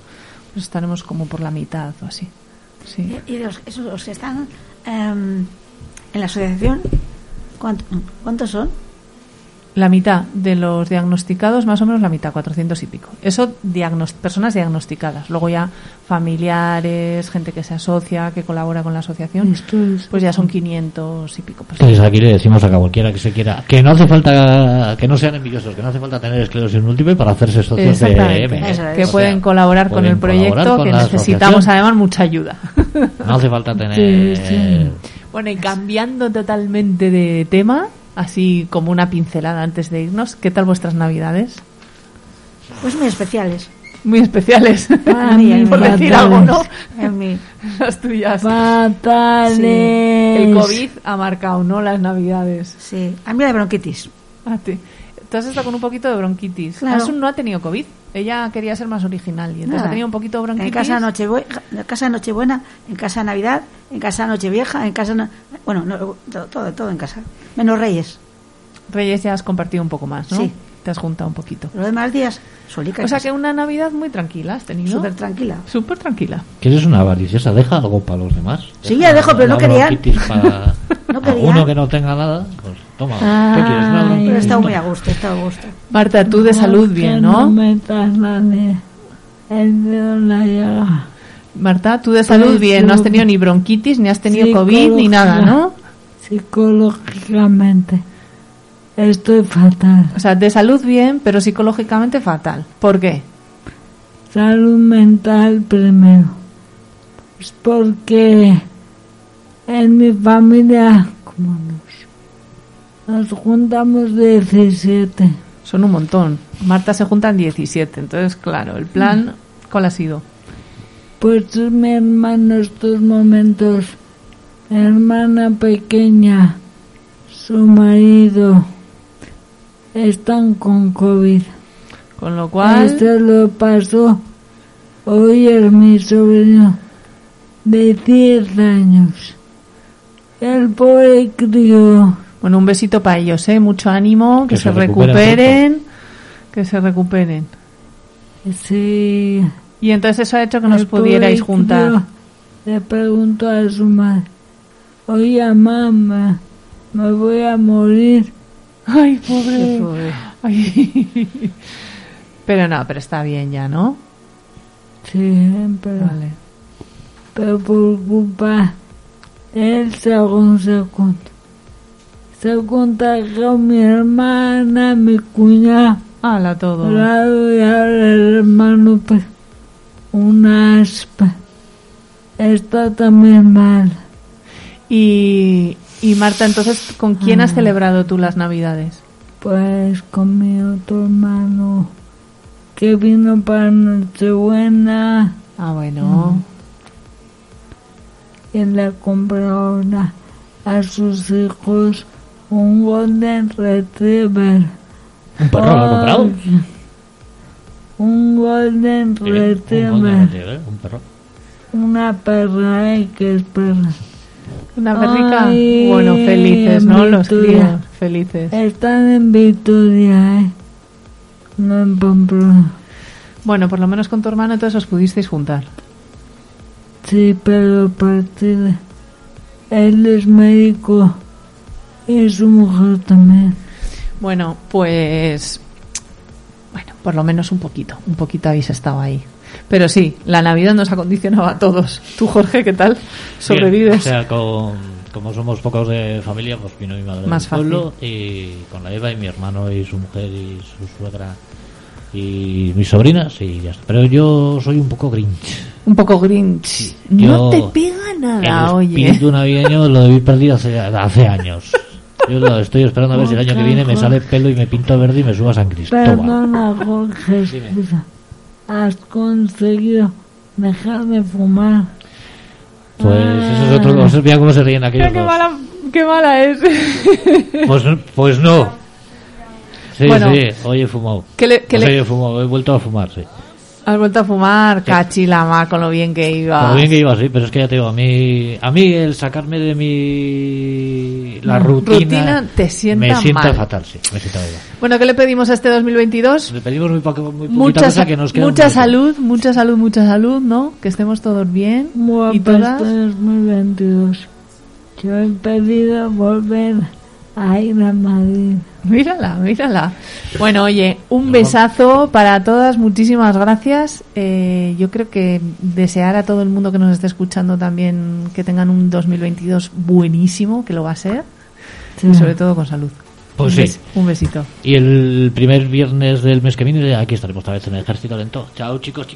pues estaremos como por la mitad o así. Sí. Y, y los, esos los que están em, en la asociación, ¿cuánto- ¿cuántos son? La mitad de los diagnosticados, más o menos la mitad, 400 y pico. Eso, diagnos- personas diagnosticadas. Luego ya familiares, gente que se asocia, que colabora con la asociación, pues ya son 500 y pico personas. Entonces aquí le decimos a cualquiera que se quiera que no hace falta que no sean envidiosos, que no hace falta tener esclerosis múltiple para hacerse socios de. M. ¿eh? Es. que O sea, pueden colaborar con el proyecto, con que necesitamos además mucha ayuda. No hace falta tener Sí, sí. bueno, y cambiando totalmente de tema, así como una pincelada antes de irnos, ¿qué tal vuestras navidades? Pues muy especiales. Muy especiales, mí, por para decir algo, ¿no? Las tuyas. Fatales. El COVID ha marcado, ¿no? Las navidades. sí, a mí la bronquitis. A ti. Tú has estado con un poquito de bronquitis. Claro. Asun no ha tenido COVID. Ella quería ser más original y entonces Nada. ha tenido un poquito de bronquitis. En casa Nochebuena, en casa Nochebuena, en casa Navidad, en casa Nochevieja, en casa no- bueno, no, todo, todo, todo en casa, menos Reyes. Reyes ya has compartido un poco más, ¿no? Sí. Te has juntado un poquito. Los demás días, solica. O sea que una Navidad muy tranquila has tenido. Súper tranquila. Súper tranquila. Que eres una avariciosa, deja algo para los demás. Sí, Deja ya dejo, pero no querían. Para No querían. alguno que no tenga nada, pues toma. ¿Qué quieres? Una Ay. bronquitis? Pero he estado muy a gusto, he estado a gusto. Marta, tú de salud bien, Que ¿no? No metas nadie el dedo la llaga. Marta, tú de salud bien. No has tenido ni bronquitis, ni has tenido COVID, ni nada, ¿no? Psicológicamente estoy fatal. O sea, de salud bien, pero psicológicamente fatal. ¿Por qué? Salud mental primero. Pues porque en mi familia, como nos, nos juntamos 17. Son un montón. Marta se juntan 17. Entonces, claro, el plan, ¿cuál ha sido? Pues mi hermano estos momentos, hermana pequeña, su marido, están con COVID. Con lo cual, Este lo pasó hoy es mi sobrino de 10 años. El pobre crío, bueno, un besito para ellos, ¿eh? Mucho ánimo, que, Que se, se recuperen recuperen, que se recuperen. sí, Y entonces eso ha hecho que nos el pobre pudierais juntar. Le preguntó a su madre, oye mamá, me voy a morir. Ay, pobre. Ay. Pero no, pero está bien ya, ¿no? Sí, pero, Vale. pero por culpa él según se cuenta. Se contagió mi hermana, mi cuñada. Hala todo. Claro, y ahora el hermano, pues, una aspa. Está también mal. Y, y Marta, entonces, ¿con quién has celebrado tú las Navidades? Pues con mi otro hermano, que vino para Nochebuena, Ah, bueno. y le compró ahora a sus hijos un Golden Retriever. ¿Un perro lo ha comprado? Un Golden Sí, un Retriever. Golden Retriever, un perro. Una perra, es perra. Una perrica. Ay, bueno, felices, ¿no? Los críos. Felices. Están en Victoria, ¿eh? No en Pamplona. Bueno, por lo menos con tu hermano entonces os pudisteis juntar. Sí, pero aparte de... Él es médico y su mujer también. Bueno, pues... Bueno, por lo menos un poquito. Un poquito habéis estado ahí. Pero sí, la Navidad nos ha condicionado a todos. Tú, Jorge, ¿qué tal? ¿Sobrevives? Bien, o sea, con, como somos pocos de familia, pues vino mi madre Más del fácil. pueblo y con la Eva y mi hermano y su mujer y su suegra y mis sobrinas y ya está. Pero yo soy un poco grinch. Un poco grinch. Yo- no te pega nada, el oye. espíritu navideño lo debí perdido hace, hace años. Yo lo estoy esperando a ver si el año que viene me sale pelo y me pinto verde y me subo a San Cristóbal. Perdona, Jorge, Dime. Has conseguido dejar de fumar. Pues eso es otro... Os mira cómo se ríen aquellos qué, dos. mala, qué mala es. Pues, pues no. Sí, Bueno. sí, hoy he fumado. ¿Qué le- sea, le- he fumado, he vuelto a fumar, sí. Has vuelto a fumar, cachilama, con lo bien que iba. Como bien que iba así, pero es que ya te digo, a mí, a mí el sacarme de mi la rutina, Rutina te sienta me sienta mal. fatal, sí, me sienta mal. Bueno, ¿qué le pedimos a este 2022? Le pedimos muy, poco, muy poquita Mucha, cosa sa- que nos queda mucha salud, mucha salud, mucha salud, ¿no? Que estemos todos bien. Guapa, y todas. este 2022. Yo he pedido volver a ir a Madrid. Mírala, mírala. Bueno, oye, un besazo para todas, muchísimas gracias. Eh, yo creo que desear a todo el mundo que nos esté escuchando también que tengan un 2022 buenísimo, que lo va a ser, Sí. y sobre todo con salud. Pues un, sí. bes- un besito. Y el primer viernes del mes que viene aquí estaremos otra vez en el ejército lento. Chao chicos.